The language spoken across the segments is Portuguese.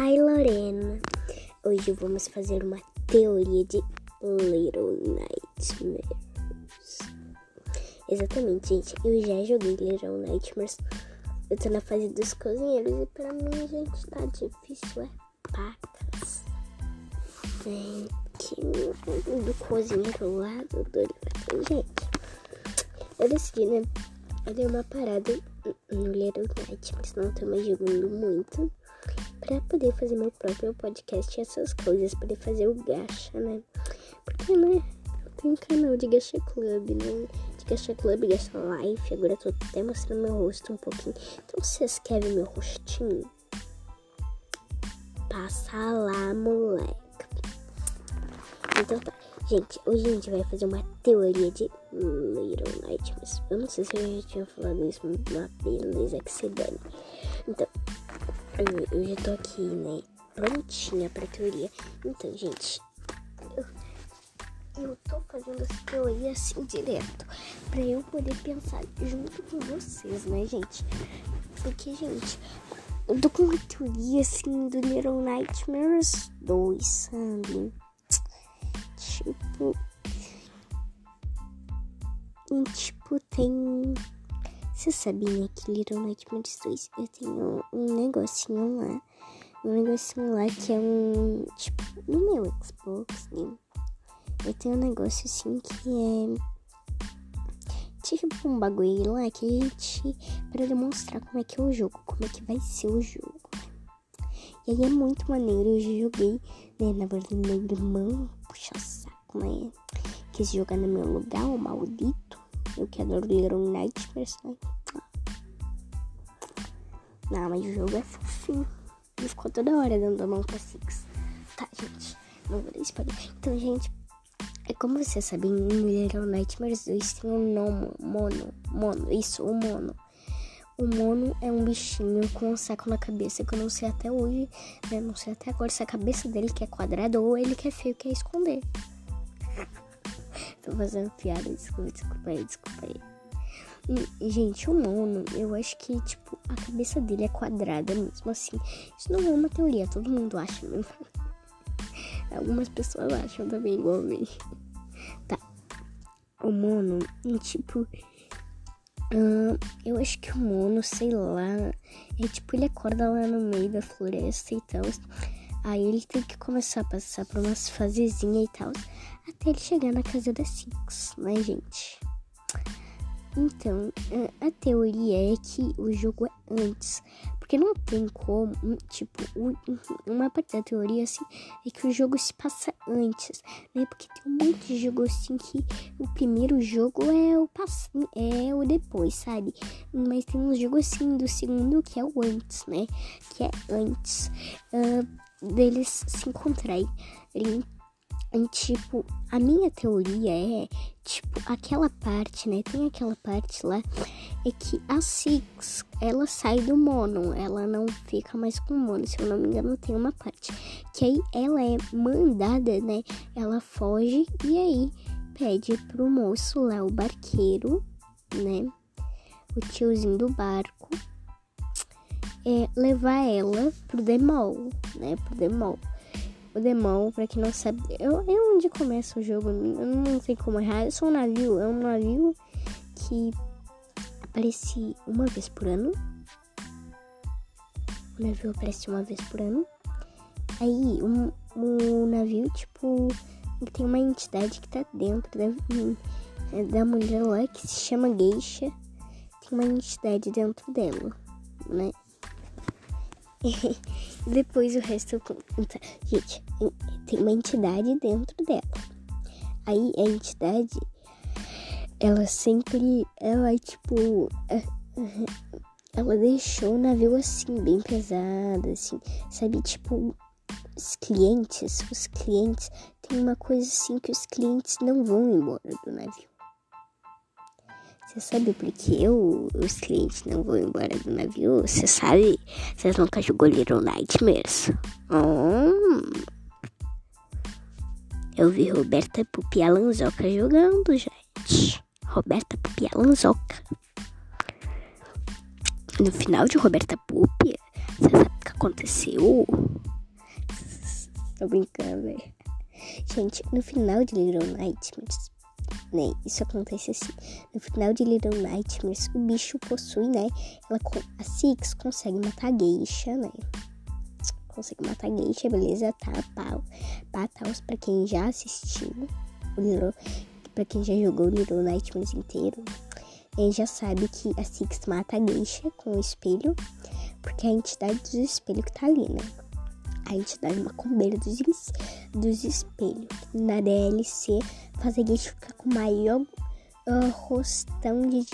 Hi Lorena! Hoje vamos fazer uma teoria de Little Nightmares. Exatamente, gente. Eu já joguei Little Nightmares. Eu tô na fase dos cozinheiros e pra mim, gente, tá difícil. É pacas. Gente, do cozinheiro lá do Dorival. Gente, eu decidi, né? Eu dei uma parada no Little Nightmares. Não tô mais jogando muito para poder fazer meu próprio podcast e essas coisas, poder fazer o gacha, né? Porque, né, eu tenho um canal de gacha club, né? De gacha club, gacha life, agora eu tô até mostrando meu rosto um pouquinho. Então, vocês querem meu rostinho, passa lá, moleque. Então tá. Gente, hoje a gente vai fazer uma teoria de Little Nightmares. Eu não sei se eu já tinha falado isso, mas beleza que se dane. Então, eu, já tô aqui, né? Prontinha pra teoria. Então, gente, eu, eu tô fazendo essa teoria assim direto. Pra eu poder pensar junto com vocês, né, gente? Porque, gente, eu tô com uma teoria assim do Little Nightmares 2, sabe? Tipo. E, tipo, tem você sabia que Little Nightmares 2 eu tenho um negocinho lá. Um negocinho lá que é um. Tipo, no meu Xbox, né? Eu tenho um negócio assim que é. Tipo um bagulho lá que a gente. Pra demonstrar como é que é o jogo, como é que vai ser o jogo. E aí é muito maneiro. Eu já joguei, né? Na verdade, meu irmão, puxa saco, né? Quis jogar no meu lugar, o maldito. Eu quero ler um Nightmares, né? Não, mas o jogo é fofinho. Ele ficou toda hora dando a mão pra Six. Tá, gente. Não vou spoiler. Então, gente, é como vocês sabem, em Little Nightmares 2 tem um nome, mono. Mono, isso, o mono. O mono é um bichinho com um saco na cabeça que eu não sei até hoje, né? Não sei até agora se a cabeça dele quer quadrada ou ele quer feio, quer esconder. Tô fazendo piada, desculpa, desculpa aí, desculpa aí. Gente, o mono, eu acho que, tipo, a cabeça dele é quadrada mesmo, assim. Isso não é uma teoria, todo mundo acha mesmo. Algumas pessoas acham também igual a mim. Tá. O mono, tipo. Uh, eu acho que o mono, sei lá. É tipo, ele acorda lá no meio da floresta e tal. Aí ele tem que começar a passar por umas fasezinhas e tal. Até ele chegar na casa da Six, né, gente? Então, a teoria é que o jogo é antes. Porque não tem como, tipo, uma parte da teoria assim é que o jogo se passa antes, né? Porque tem um monte de jogo assim que o primeiro jogo é o pass é o depois, sabe? Mas tem uns jogos assim do segundo que é o antes, né? Que é antes uh, deles se encontrarem. E, tipo, a minha teoria é, tipo, aquela parte, né? Tem aquela parte lá, é que a Six, ela sai do mono, ela não fica mais com o mono, se eu não me engano, tem uma parte. Que aí ela é mandada, né? Ela foge e aí pede pro moço lá, o barqueiro, né? O tiozinho do barco, é, levar ela pro demol, né? Pro demol o Demon, pra quem não sabe, é onde começa o jogo, eu não sei como errar. Eu sou um navio, é um navio que aparece uma vez por ano. O navio aparece uma vez por ano. Aí, um, um navio, tipo, tem uma entidade que tá dentro da, da mulher lá que se chama Geisha. Tem uma entidade dentro dela, né? Depois o resto conta. Gente, tem uma entidade dentro dela. Aí a entidade, ela sempre, ela tipo, é, ela deixou o navio assim, bem pesado, assim, sabe? Tipo, os clientes, os clientes, tem uma coisa assim que os clientes não vão embora do navio. Você sabe por que eu, os clientes não vão embora do navio? Você sabe? Vocês nunca jogou Little Nightmares? Hum. Eu vi Roberta Pupi Alanzoca jogando, gente. Roberta Pupi Alanzoca. No final de Roberta Pupi, você sabe o que aconteceu? Tô brincando, velho. Gente, no final de Little Nightmares, né? Isso acontece assim. No final de Little Nightmares, o bicho possui, né? Ela, a Six consegue matar a geisha, né? Consegue matar a geisha, beleza? Tá, pau. Pataus pra quem já assistiu o Little... Pra quem já jogou o Little Nightmares inteiro, ele já sabe que a Six mata a geisha com o espelho, porque é a entidade do espelho que tá ali, né? A entidade macumbeira dos, dos espelhos. Na DLC, faz a geisha ficar com o maior uh, rostão de,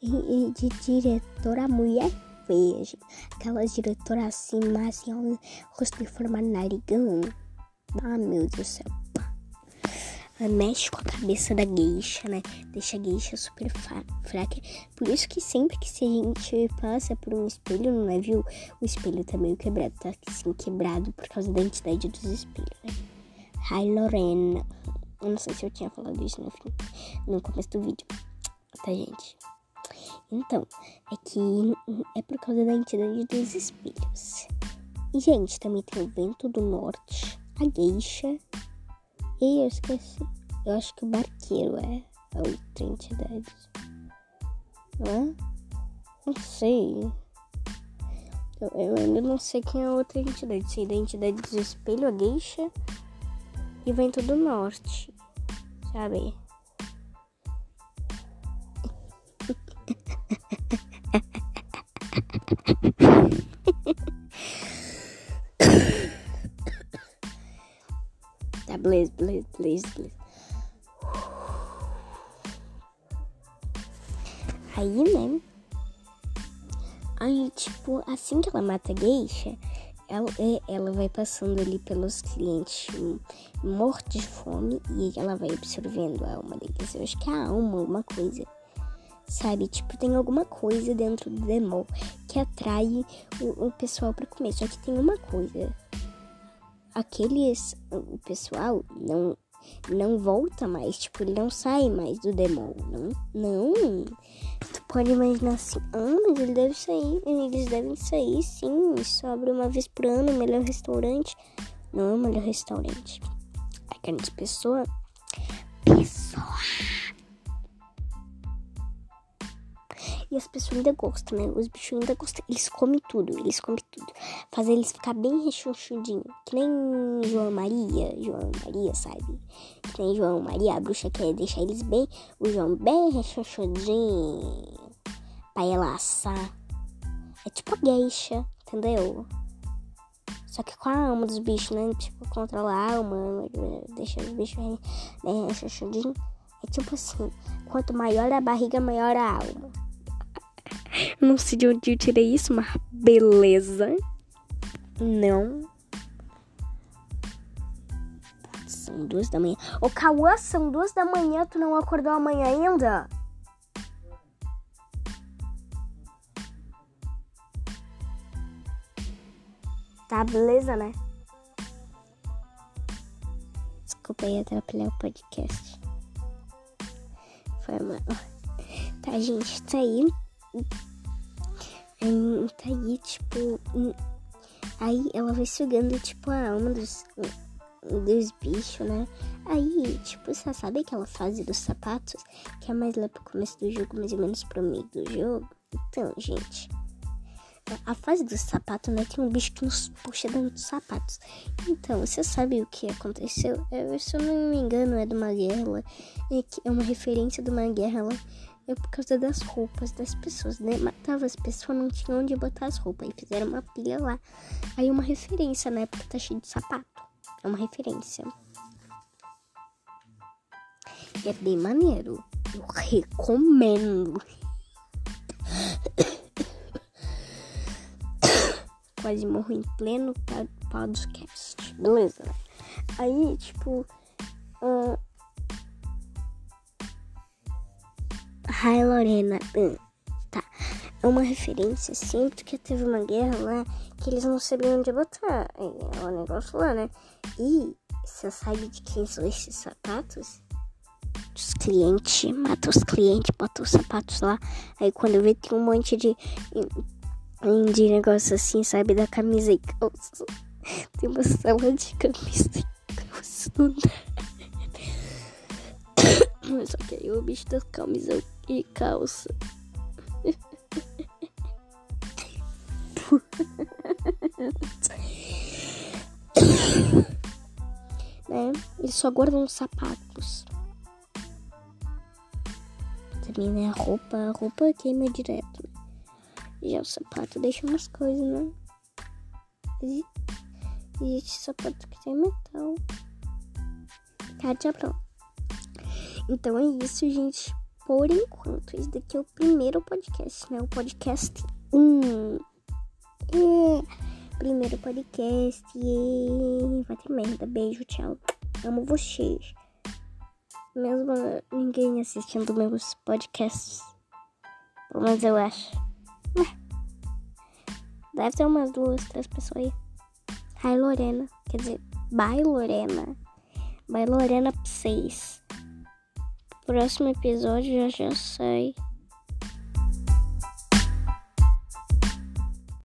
de, de diretora mulher feia, gente. Aquelas diretoras assim, mas assim, rosto de forma narigão. Ah, meu Deus do céu mexe com a cabeça da geisha, né? Deixa a geisha super fraca. Por isso que sempre que a gente passa por um espelho no navio, o espelho tá meio quebrado, tá assim, quebrado por causa da entidade dos espelhos, né? Hi, Lorena. Eu não sei se eu tinha falado isso no, fim, no começo do vídeo, tá, gente? Então, é que é por causa da entidade dos espelhos. E, gente, também tem o vento do norte, a geisha e eu esqueci. Eu acho que o barqueiro é a outra entidade. Hã? Não sei. Eu, eu, ainda não sei quem é a outra entidade. Sei da entidade do espelho, a geisha e vento do norte. Sabe? Blaze, Blaze, Blaze, Blaze. Aí, né? Aí, tipo, assim que ela mata a geisha, ela, é, ela vai passando ali pelos clientes mortos de fome e ela vai absorvendo a alma deles. Eu acho que é a alma, alguma coisa. Sabe? Tipo, tem alguma coisa dentro do demônio que atrai o, o pessoal para comer. Só que tem uma coisa aqueles o pessoal não não volta mais, tipo, ele não sai mais do demônio, não, não. Tu pode imaginar assim, ah, mas ele deve sair, eles devem sair, sim, sobra uma vez por ano, melhor restaurante. Não é o melhor restaurante. Aquelas pessoas, pessoa E as pessoas ainda gostam, né? Os bichos ainda gostam. Eles comem tudo, eles comem tudo. Faz eles ficar bem rechonchudinho. Que nem João Maria, João Maria, sabe? Que nem João Maria, a bruxa quer deixar eles bem, o João bem rechonchudinho. Pra ela assar. É tipo a geisha, entendeu? Só que com a alma dos bichos, né? Tipo, controla a alma, deixa os bichos bem rechonchudinho. É tipo assim, quanto maior a barriga, maior a alma. Não sei de onde eu tirei isso, mas beleza. Não. São duas da manhã. Ô, Cauã, são duas da manhã. Tu não acordou amanhã ainda? Tá, beleza, né? Desculpa aí atrapalhar o podcast. Foi mal. Tá, gente, tá aí tá aí, tipo. Aí ela vai sugando, tipo, a alma dos, dos bichos, né? Aí, tipo, você sabe aquela fase dos sapatos? Que é mais lá pro começo do jogo, mais ou menos pro meio do jogo. Então, gente. A fase dos sapatos, né? Tem um bicho que nos puxa dentro dos sapatos. Então, você sabe o que aconteceu? Eu, se eu não me engano, é de uma guerra. É, é uma referência de uma guerra lá é por causa das roupas das pessoas, né? Matava as pessoas, não tinha onde botar as roupas. E fizeram uma pilha lá. Aí uma referência, né? Porque tá cheio de sapato. É uma referência. E é bem maneiro. Eu recomendo. Quase morro em pleno podcast. Beleza? Aí, tipo. Uh, Hi Lorena. Hum, tá. É uma referência, assim, porque teve uma guerra lá que eles não sabiam onde botar. É o um negócio lá, né? E você sabe de quem são esses sapatos? Os clientes, mata os clientes, bota os sapatos lá. Aí quando vê tem um monte de, de negócio assim, sabe? Da camisa e calça. Tem uma sala de camisa e calça. Só que aí o bicho das camisas e calça. né? Eles só guardam os sapatos. Também, né? A roupa, a roupa queima direto. Né? Já o sapato deixa umas coisas, né? E, existe sapato que tem metal. Tá, já pronto. Então é isso, gente. Por enquanto, esse daqui é o primeiro podcast, né? O podcast 1. É, primeiro podcast. Vai ter merda. Beijo, tchau. Amo vocês. Mesmo ninguém assistindo meus podcasts. Pelo menos eu acho. Deve ter umas duas, três pessoas aí. Hi, Lorena. Quer dizer, bye, Lorena. Bye, Lorena 6 próximo episódio já já sai.